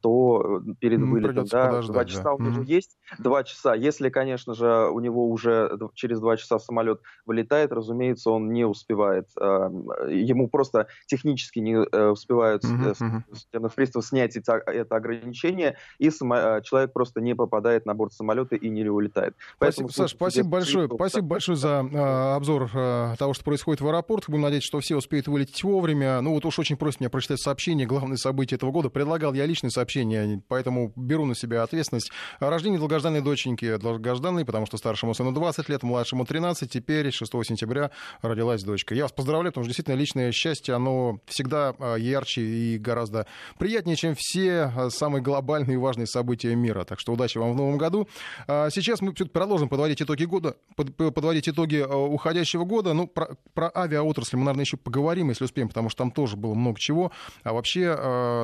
то э, перед вылетом, да, два часа да. у него mm-hmm. есть, два часа. Если, конечно же, у него уже через два часа самолет вылетает, разумеется, он не успевает. Ему просто технически не э, успевают mm-hmm. приставов снять это, это ограничение, и само, человек просто не попадает на борт самолета и не улетает. Поэтому, спасибо, Саш, спасибо большое, спасибо большое за э, обзор э, того, что происходит в аэропортах. Будем надеяться, что все успеют вылететь вовремя. Ну вот уж очень просит меня прочитать сообщение, главное событие этого года. Предлагал я лично сообщение, поэтому беру на себя ответственность. Рождение долгожданной доченьки, долгожданной, потому что старшему сыну 20 лет, младшему 13, теперь 6 сентября родилась дочка. Я вас поздравляю, потому что действительно личное счастье, оно всегда а, ярче и гораздо приятнее, чем все а, самые глобальные и важные события мира. Так что удачи вам в новом году. А, сейчас мы продолжим подводить итоги года, подводить итоги уходящего года. Ну, про, про авиаотрасль мы, наверное, еще поговорим, если успеем, потому что там тоже было много чего. А вообще,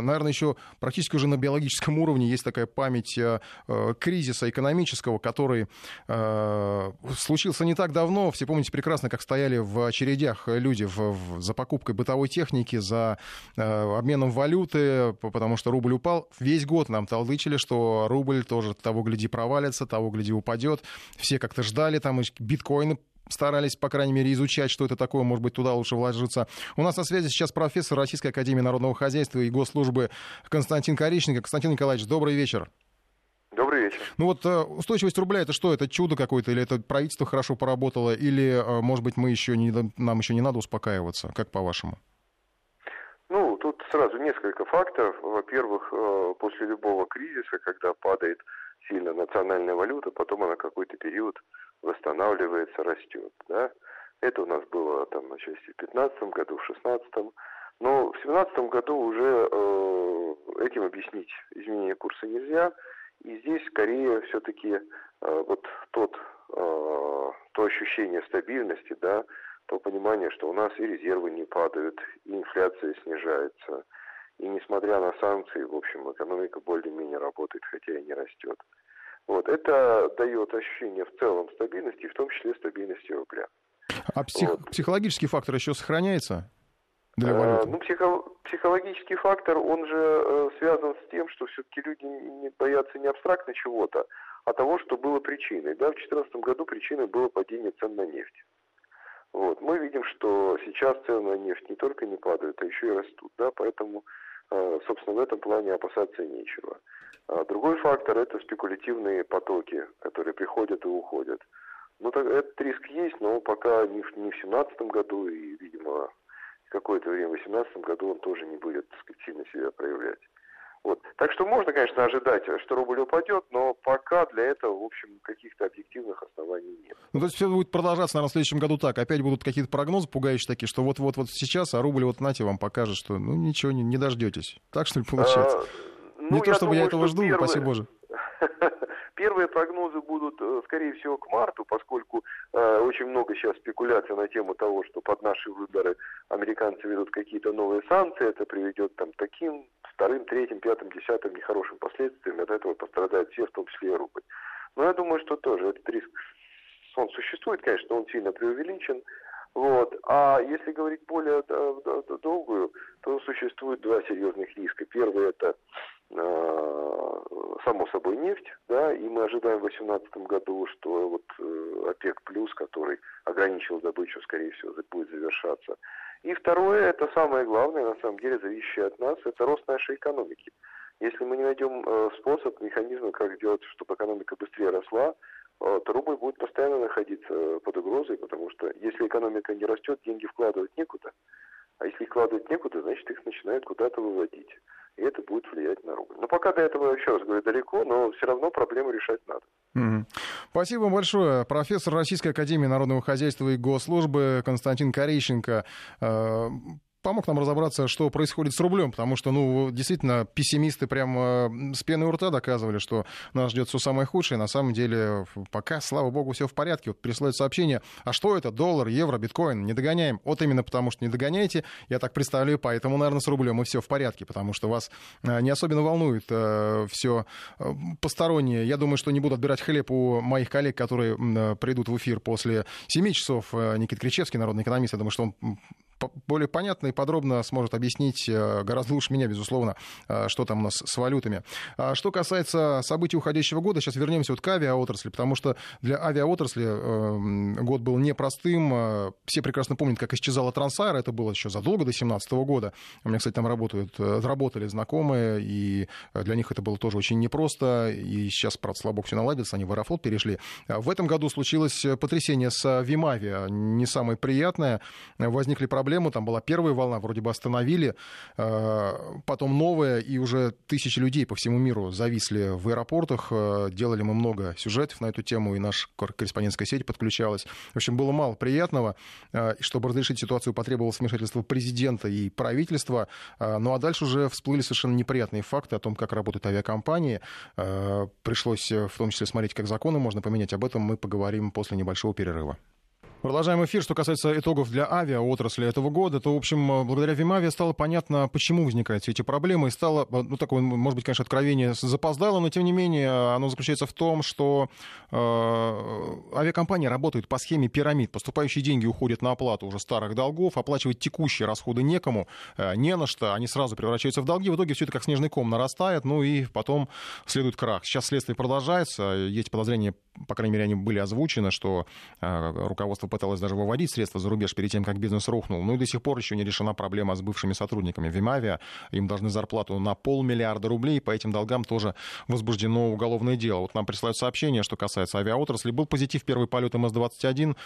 наверное, еще практически уже на биологическом уровне есть такая память э, э, кризиса экономического, который э, случился не так давно. Все помните прекрасно, как стояли в очередях люди в, в, за покупкой бытовой техники, за обменом валюты, потому что рубль упал. Весь год нам толдычили, что рубль тоже того гляди провалится, того гляди упадет. Все как-то ждали, там биткоины старались, по крайней мере, изучать, что это такое, может быть, туда лучше вложиться. У нас на связи сейчас профессор Российской Академии Народного Хозяйства и Госслужбы Константин Коричненко. Константин Николаевич, добрый вечер. Добрый вечер. Ну вот э, устойчивость рубля это что? Это чудо какое-то или это правительство хорошо поработало или, э, может быть, мы еще не, нам еще не надо успокаиваться? Как по-вашему? Ну, тут сразу несколько факторов. Во-первых, э, после любого кризиса, когда падает сильно национальная валюта, потом она какой-то период восстанавливается, растет. Да? Это у нас было там отчасти в 2015 году, в 2016. Но в 2017 году уже э, этим объяснить изменение курса нельзя. И здесь скорее все-таки э, вот тот, э, то ощущение стабильности, да, то понимание, что у нас и резервы не падают, и инфляция снижается, и несмотря на санкции, в общем, экономика более-менее работает, хотя и не растет. Вот, это дает ощущение в целом стабильности, в том числе стабильности рубля. А псих, вот. психологический фактор еще сохраняется? Для э, валюты? ну, психо, психологический фактор, он же э, связан с тем, что все-таки люди не боятся не абстрактно чего-то, а того, что было причиной. Да, в 2014 году причиной было падение цен на нефть. Вот. Мы видим, что сейчас цены на нефть не только не падают, а еще и растут. Да? Поэтому, собственно, в этом плане опасаться нечего. А другой фактор – это спекулятивные потоки, которые приходят и уходят. Ну, так, этот риск есть, но пока не в 2017 году, и, видимо, какое-то время в 2018 году он тоже не будет так сказать, сильно себя проявлять. Вот. Так что можно, конечно, ожидать, что рубль упадет, но пока для этого, в общем, каких-то объективных оснований нет. Ну, то есть все будет продолжаться, наверное, в следующем году так. Опять будут какие-то прогнозы пугающие такие, что вот-вот вот сейчас, а рубль вот нате вам покажет, что ну ничего, не, не дождетесь. Так что ли получается? А, ну, не то, чтобы думаю, я этого жду, первый... упаси Боже. Первые прогнозы будут, э, скорее всего, к марту, поскольку э, очень много сейчас спекуляций на тему того, что под наши выборы американцы ведут какие-то новые санкции, это приведет там таким вторым, третьим, пятым, десятым нехорошим последствиям, от этого пострадают все, в том числе и рубль. Но я думаю, что тоже этот риск, он существует, конечно, он сильно преувеличен. Вот. А если говорить более долгую, то существует два серьезных риска. Первый это э, само собой нефть, да, и мы ожидаем в 2018 году, что вот э, ОПЕК плюс, который ограничил добычу, скорее всего, будет завершаться. И второе, это самое главное, на самом деле, зависящее от нас, это рост нашей экономики. Если мы не найдем э, способ, механизмы, как сделать, чтобы экономика быстрее росла, э, то рубль будет постоянно находиться под угрозой, потому что если экономика не растет, деньги вкладывать некуда. А если вкладывать некуда, значит их начинают куда-то выводить и это будет влиять на рубль. Но пока до этого, еще раз говорю, далеко, но все равно проблему решать надо. Mm-hmm. Спасибо вам большое. Профессор Российской Академии Народного Хозяйства и Госслужбы Константин Корейченко э, помог нам разобраться, что происходит с рублем, потому что, ну, действительно, пессимисты прямо с пены у рта доказывали, что нас ждет все самое худшее. На самом деле, пока, слава богу, все в порядке. Вот присылают сообщение, а что это? Доллар, евро, биткоин? Не догоняем. Вот именно потому, что не догоняете, я так представляю, поэтому, наверное, с рублем и все в порядке, потому что вас э, не особенно волнует э, все э, постороннее. Я думаю, что не буду отбирать хлеб у моих коллег, которые придут в эфир после 7 часов. Никит Кричевский, народный экономист, я думаю, что он более понятно и подробно сможет объяснить э, гораздо лучше меня, безусловно, э, что там у нас с валютами. А что касается событий уходящего года, сейчас вернемся вот к авиаотрасли, потому что для авиаотрасли эм, год был непростым. Э, все прекрасно помнят, как исчезала Трансайра, это было еще задолго до 2017 года. У меня, кстати, там работают, работали знакомые, и для них это было тоже очень непросто. И сейчас, правда, слава богу, все наладится, они в Аэрофлот перешли. В этом году случилось потрясение с Вимави, не самое приятное. Возникли проблемы проблему. Там была первая волна, вроде бы остановили, э, потом новая, и уже тысячи людей по всему миру зависли в аэропортах. Э, делали мы много сюжетов на эту тему, и наша корреспондентская сеть подключалась. В общем, было мало приятного. Э, чтобы разрешить ситуацию, потребовалось вмешательство президента и правительства. Ну а дальше уже всплыли совершенно неприятные факты о том, как работают авиакомпании. Пришлось в том числе смотреть, как законы можно поменять. Об этом мы поговорим после небольшого перерыва. Продолжаем эфир. Что касается итогов для авиаотрасли этого года, то, в общем, благодаря Вимаве стало понятно, почему возникают все эти проблемы. И стало, ну, такое, может быть, конечно, откровение запоздало, но, тем не менее, оно заключается в том, что э, авиакомпании работают по схеме пирамид. Поступающие деньги уходят на оплату уже старых долгов, оплачивать текущие расходы некому, э, не на что, они сразу превращаются в долги. В итоге все это как снежный ком нарастает, ну и потом следует крах. Сейчас следствие продолжается. Есть подозрения, по крайней мере, они были озвучены, что э, руководство попыталась даже выводить средства за рубеж перед тем, как бизнес рухнул. Ну и до сих пор еще не решена проблема с бывшими сотрудниками Вимавия. Им должны зарплату на полмиллиарда рублей, по этим долгам тоже возбуждено уголовное дело. Вот нам присылают сообщение, что касается авиаотрасли. Был позитив первый полет МС-21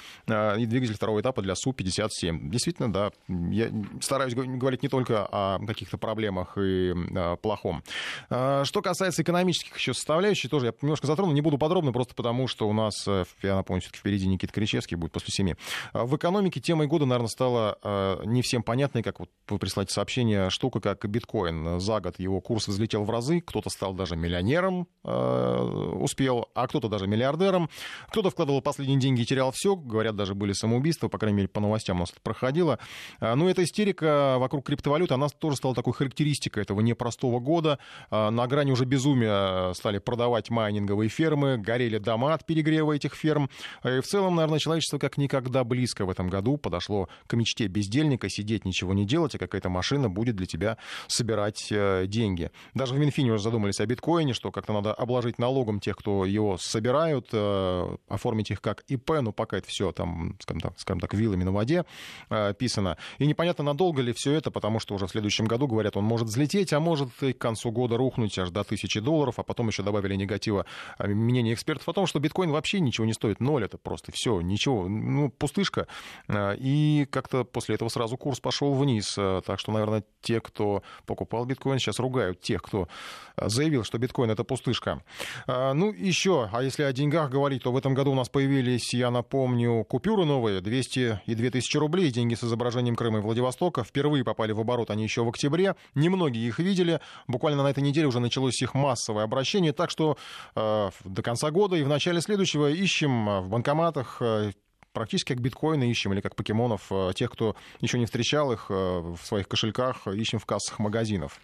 и двигатель второго этапа для Су-57. Действительно, да, я стараюсь говорить не только о каких-то проблемах и плохом. Что касается экономических еще составляющих, тоже я немножко затрону, не буду подробно, просто потому что у нас, э, я напомню, все-таки впереди Никита Кричевский будет после семи. А в экономике темой года, наверное, стала э, не всем понятной, как вот вы прислали сообщение, штука как биткоин. За год его курс взлетел в разы, кто-то стал даже миллионером, э, успел, а кто-то даже миллиардером. Кто-то вкладывал последние деньги и терял все. Говорят, даже были самоубийства, по крайней мере, по новостям у нас это проходило. Но эта истерика вокруг криптовалюты, она тоже стала такой характеристикой этого непростого года. На грани уже безумия стали продавать майнинговые фермы, горели дома от перегрева этих ферм. И в целом, наверное, человечество как никогда близко в этом году подошло к мечте бездельника, сидеть, ничего не делать, а какая-то машина будет для тебя собирать э, деньги. Даже в Минфине уже задумались о биткоине, что как-то надо обложить налогом тех, кто его собирают, э, оформить их как ИП, но пока это все там, скажем так, скажем так вилами на воде э, писано. И непонятно, надолго ли все это, потому что уже в следующем году, говорят, он может взлететь, а может и к концу года рухнуть аж до тысячи долларов, а потом еще добавили негатива мнение экспертов о том, что биткоин вообще ничего не стоит, ноль это просто все, ничего, ну, пустышка. А, и как-то после этого сразу курс пошел вниз. А, так что, наверное, те, кто покупал биткоин, сейчас ругают тех, кто заявил, что биткоин это пустышка. А, ну, еще, а если о деньгах говорить, то в этом году у нас появились, я напомню, купюры новые, 200 и 2000 рублей, деньги с изображением Крыма и Владивостока. Впервые попали в оборот они еще в октябре. Немногие их видели. Буквально на этой неделе уже началось их массовое обращение. Так что э, до конца года и в начале следующего ищем в банкоматах э, практически как биткоины ищем или как покемонов, э, тех, кто еще не встречал их в своих кошельках, ищем в кассах магазинов.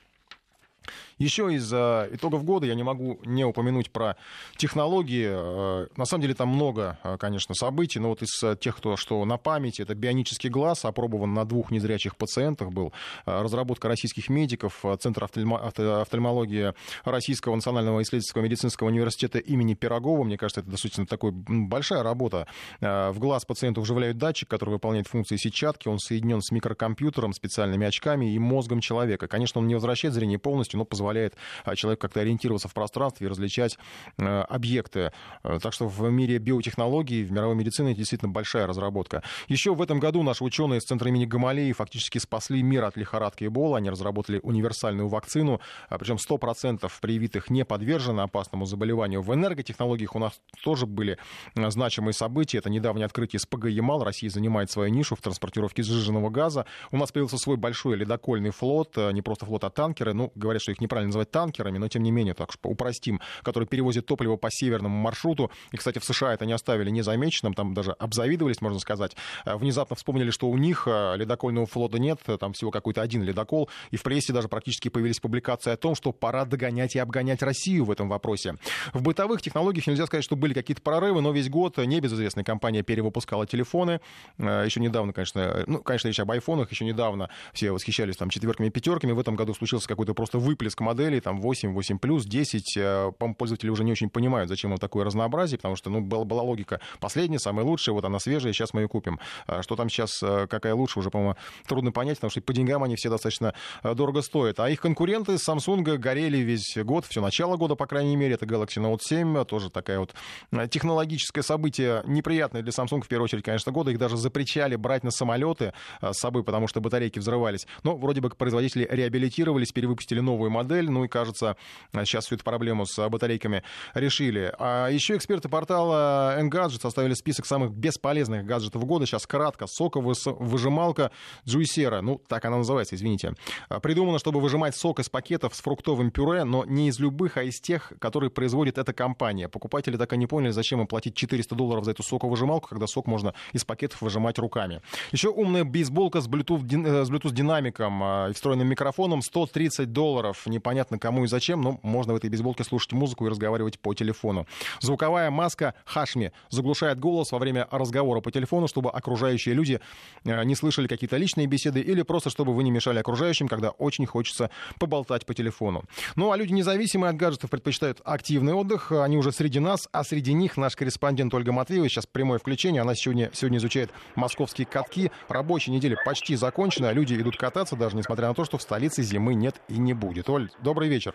Еще из итогов года я не могу не упомянуть про технологии. Э, на самом деле там много, э, конечно, событий, но вот из э, тех, кто, что на памяти, это бионический глаз, опробован на двух незрячих пациентах был. Разработка российских медиков, Центр офтальмологии Российского национального исследовательского медицинского университета имени Пирогова. Мне кажется, это достаточно такой большая работа. В глаз пациенту вживляют датчик, который выполняет функции сетчатки. Он соединен с микрокомпьютером, специальными очками и мозгом человека. Конечно, он не возвращает зрение полностью, но позволяет позволяет а, человеку как-то ориентироваться в пространстве и различать э, объекты. Э, так что в мире биотехнологий, в мировой медицине это действительно большая разработка. Еще в этом году наши ученые из Центра имени Гамалеи фактически спасли мир от лихорадки Эбола. Они разработали универсальную вакцину, а, причем 100% привитых не подвержены опасному заболеванию. В энерготехнологиях у нас тоже были э, значимые события. Это недавнее открытие СПГ «Ямал». Россия занимает свою нишу в транспортировке сжиженного газа. У нас появился свой большой ледокольный флот, не просто флот, а танкеры. Ну, говорят, что их не неправильно называть танкерами, но тем не менее, так что упростим, который перевозит топливо по северному маршруту. И, кстати, в США это не оставили незамеченным, там даже обзавидовались, можно сказать. Э, внезапно вспомнили, что у них э, ледокольного флота нет, там всего какой-то один ледокол. И в прессе даже практически появились публикации о том, что пора догонять и обгонять Россию в этом вопросе. В бытовых технологиях нельзя сказать, что были какие-то прорывы, но весь год небезызвестная компания перевыпускала телефоны. Э, еще недавно, конечно, ну, конечно, речь об айфонах, еще недавно все восхищались там четверками, пятерками. В этом году случился какой-то просто выплеск моделей, там 8, 8 плюс, 10. По-моему, пользователи уже не очень понимают, зачем им такое разнообразие, потому что, ну, была, была логика последняя, самая лучшая, вот она свежая, сейчас мы ее купим. А что там сейчас, э, какая лучше, уже, по-моему, трудно понять, потому что по деньгам они все достаточно э, дорого стоят. А их конкуренты Samsung горели весь год, все начало года, по крайней мере, это Galaxy Note 7, тоже такая вот э, технологическое событие неприятное для Samsung, в первую очередь, конечно, года. Их даже запрещали брать на самолеты с собой, потому что батарейки взрывались. Но вроде бы производители реабилитировались, перевыпустили новую модель, ну и кажется, сейчас всю эту проблему с батарейками решили. А еще эксперты портала Engadget составили список самых бесполезных гаджетов года. Сейчас кратко. Соковыжималка Juicera. Ну, так она называется, извините. Придумана, чтобы выжимать сок из пакетов с фруктовым пюре, но не из любых, а из тех, которые производит эта компания. Покупатели так и не поняли, зачем им платить 400 долларов за эту соковыжималку, когда сок можно из пакетов выжимать руками. Еще умная бейсболка с Bluetooth, э, динамиком и встроенным микрофоном 130 долларов. Не непонятно кому и зачем, но можно в этой бейсболке слушать музыку и разговаривать по телефону. Звуковая маска Хашми заглушает голос во время разговора по телефону, чтобы окружающие люди э, не слышали какие-то личные беседы или просто чтобы вы не мешали окружающим, когда очень хочется поболтать по телефону. Ну а люди независимые от гаджетов предпочитают активный отдых. Они уже среди нас, а среди них наш корреспондент Ольга Матвеева. Сейчас прямое включение. Она сегодня, сегодня изучает московские катки. Рабочая неделя почти закончена. Люди идут кататься, даже несмотря на то, что в столице зимы нет и не будет. Оль, добрый вечер.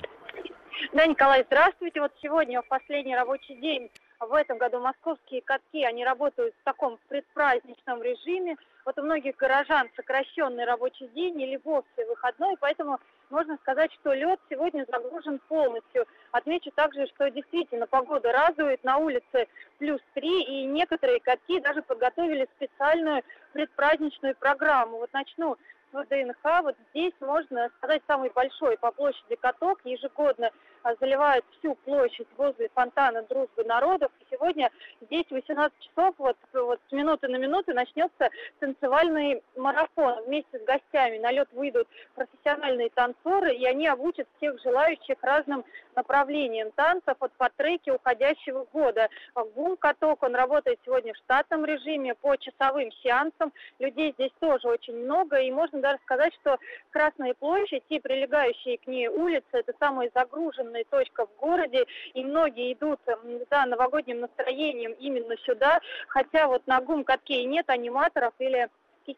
Да, Николай, здравствуйте. Вот сегодня в последний рабочий день в этом году московские катки, они работают в таком предпраздничном режиме. Вот у многих горожан сокращенный рабочий день или вовсе выходной, поэтому можно сказать, что лед сегодня загружен полностью. Отмечу также, что действительно погода радует, на улице плюс 3, и некоторые катки даже подготовили специальную предпраздничную программу. Вот начну с ВДНХ. Вот здесь можно сказать самый большой по площади каток. Ежегодно а, заливает всю площадь возле фонтана Дружбы народов. И сегодня здесь в 18 часов, вот, вот с минуты на минуту начнется танцевальный марафон. Вместе с гостями на лед выйдут профессиональные танцоры, и они обучат всех желающих разным направлениям танцев от по уходящего года. Гум-каток, он работает сегодня в штатном режиме по часовым сеансам. Людей здесь тоже очень много, и можно даже сказать, что Красная площадь и прилегающие к ней улицы – это самая загруженная точка в городе, и многие идут за новогодним настроением именно сюда, хотя вот на гум-катке и нет аниматоров или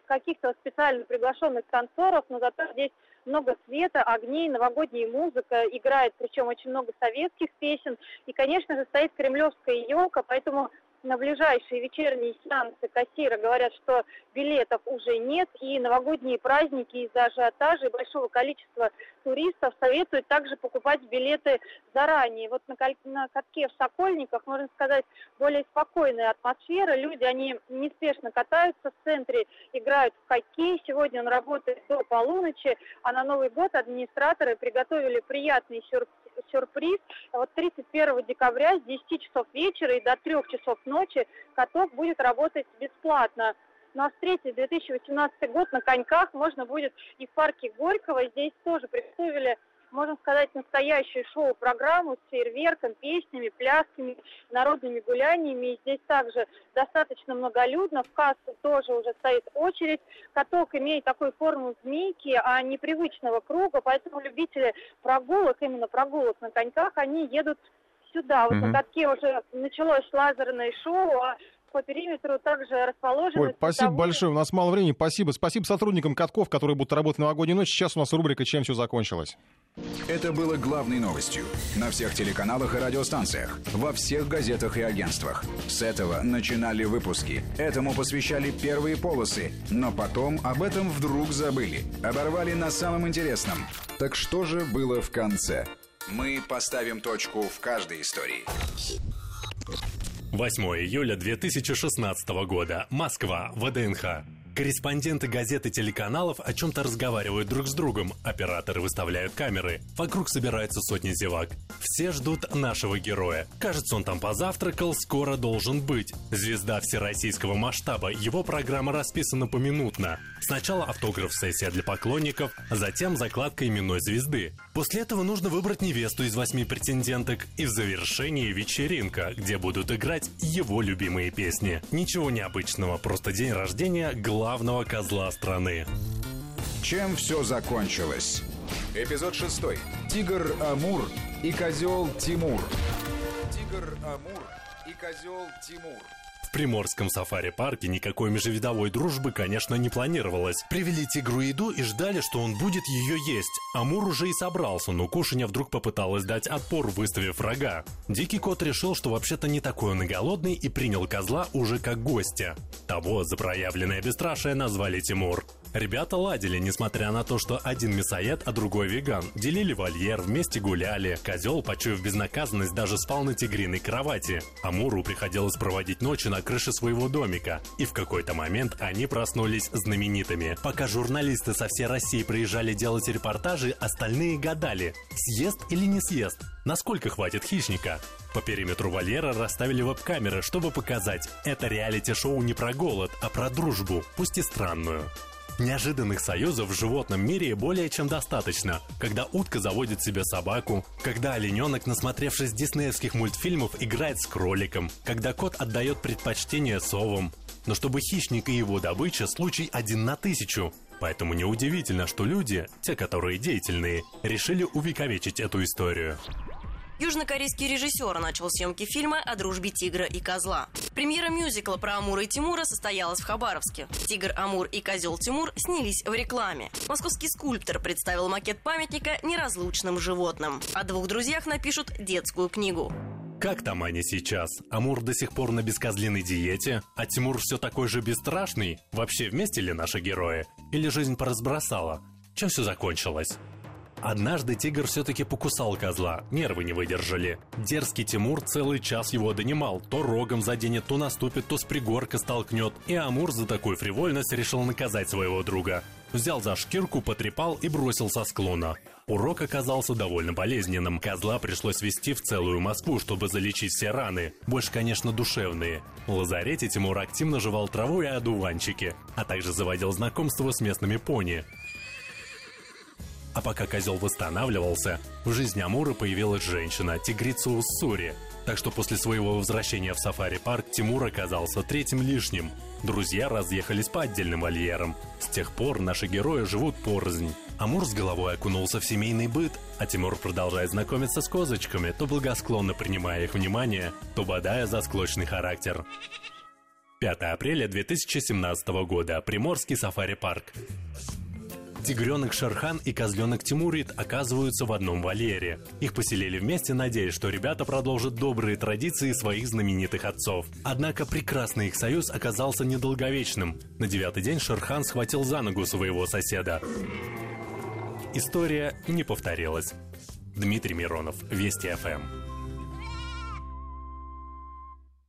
каких-то специально приглашенных танцоров, но зато здесь много света, огней, новогодняя музыка играет, причем очень много советских песен. И, конечно же, стоит кремлевская елка, поэтому на ближайшие вечерние сеансы кассира говорят, что билетов уже нет, и новогодние праздники из-за ажиотажа и большого количества туристов советуют также покупать билеты заранее. Вот на, на катке в Сокольниках, можно сказать, более спокойная атмосфера. Люди, они неспешно катаются в центре, играют в хоккей. Сегодня он работает до полуночи, а на Новый год администраторы приготовили приятный сюрприз сюрприз. Вот 31 декабря с 10 часов вечера и до 3 часов ночи каток будет работать бесплатно. Ну а встретить 2018 год на коньках можно будет и в парке Горького. Здесь тоже представили можно сказать, настоящую шоу-программу с фейерверком, песнями, плясками, народными гуляниями. И здесь также достаточно многолюдно. В кассу тоже уже стоит очередь. Каток имеет такую форму змейки, а не привычного круга, поэтому любители прогулок, именно прогулок на коньках, они едут сюда. Вот mm-hmm. на катке уже началось лазерное шоу, а по периметру также расположены. Ой, спасибо цветовые... большое, у нас мало времени, спасибо. Спасибо сотрудникам катков, которые будут работать на новогоднюю ночь. Сейчас у нас рубрика «Чем все закончилось». Это было главной новостью на всех телеканалах и радиостанциях, во всех газетах и агентствах. С этого начинали выпуски. Этому посвящали первые полосы, но потом об этом вдруг забыли. Оборвали на самом интересном. Так что же было в конце? Мы поставим точку в каждой истории. 8 июля 2016 года. Москва. ВДНХ. Корреспонденты газет и телеканалов о чем-то разговаривают друг с другом. Операторы выставляют камеры. Вокруг собираются сотни зевак. Все ждут нашего героя. Кажется, он там позавтракал, скоро должен быть. Звезда всероссийского масштаба. Его программа расписана поминутно. Сначала автограф-сессия для поклонников, затем закладка именной звезды. После этого нужно выбрать невесту из восьми претенденток. И в завершении вечеринка, где будут играть его любимые песни. Ничего необычного, просто день рождения главного главного козла страны. Чем все закончилось? Эпизод шестой. Тигр Амур и козел Тимур. Тигр Амур и козел Тимур. В Приморском сафари-парке никакой межвидовой дружбы, конечно, не планировалось. Привели тигру еду и ждали, что он будет ее есть. Амур уже и собрался, но кушанья вдруг попыталась дать отпор, выставив врага. Дикий кот решил, что вообще-то не такой он и голодный, и принял козла уже как гостя. Того за проявленное бесстрашие назвали Тимур. Ребята ладили, несмотря на то, что один мясоед, а другой веган. Делили вольер, вместе гуляли. Козел, почуяв безнаказанность, даже спал на тигриной кровати. Амуру приходилось проводить ночи на крыше своего домика. И в какой-то момент они проснулись знаменитыми. Пока журналисты со всей России приезжали делать репортажи, остальные гадали, съест или не съест. Насколько хватит хищника? По периметру вольера расставили веб-камеры, чтобы показать, это реалити-шоу не про голод, а про дружбу, пусть и странную. Неожиданных союзов в животном мире более чем достаточно. Когда утка заводит себе собаку, когда олененок, насмотревшись диснеевских мультфильмов, играет с кроликом, когда кот отдает предпочтение совам. Но чтобы хищник и его добыча – случай один на тысячу. Поэтому неудивительно, что люди, те, которые деятельные, решили увековечить эту историю. Южнокорейский режиссер начал съемки фильма о дружбе тигра и козла. Премьера мюзикла про Амура и Тимура состоялась в Хабаровске. Тигр Амур и козел Тимур снялись в рекламе. Московский скульптор представил макет памятника неразлучным животным. О двух друзьях напишут детскую книгу. Как там они сейчас? Амур до сих пор на бескозлиной диете? А Тимур все такой же бесстрашный? Вообще вместе ли наши герои? Или жизнь поразбросала? Чем все закончилось? Однажды тигр все-таки покусал козла, нервы не выдержали. Дерзкий Тимур целый час его донимал, то рогом заденет, то наступит, то с пригорка столкнет. И Амур за такую фривольность решил наказать своего друга. Взял за шкирку, потрепал и бросил со склона. Урок оказался довольно болезненным. Козла пришлось везти в целую Москву, чтобы залечить все раны. Больше, конечно, душевные. В лазарете Тимур активно жевал траву и одуванчики, а также заводил знакомство с местными пони. А пока козел восстанавливался, в жизни Амура появилась женщина, тигрица Уссури. Так что после своего возвращения в сафари-парк Тимур оказался третьим лишним. Друзья разъехались по отдельным вольерам. С тех пор наши герои живут порознь. Амур с головой окунулся в семейный быт, а Тимур продолжает знакомиться с козочками, то благосклонно принимая их внимание, то бодая за склочный характер. 5 апреля 2017 года. Приморский сафари-парк. Тигренок Шерхан и козленок Тимурит оказываются в одном вольере. Их поселили вместе, надеясь, что ребята продолжат добрые традиции своих знаменитых отцов. Однако прекрасный их союз оказался недолговечным. На девятый день Шерхан схватил за ногу своего соседа. История не повторилась. Дмитрий Миронов, Вести ФМ.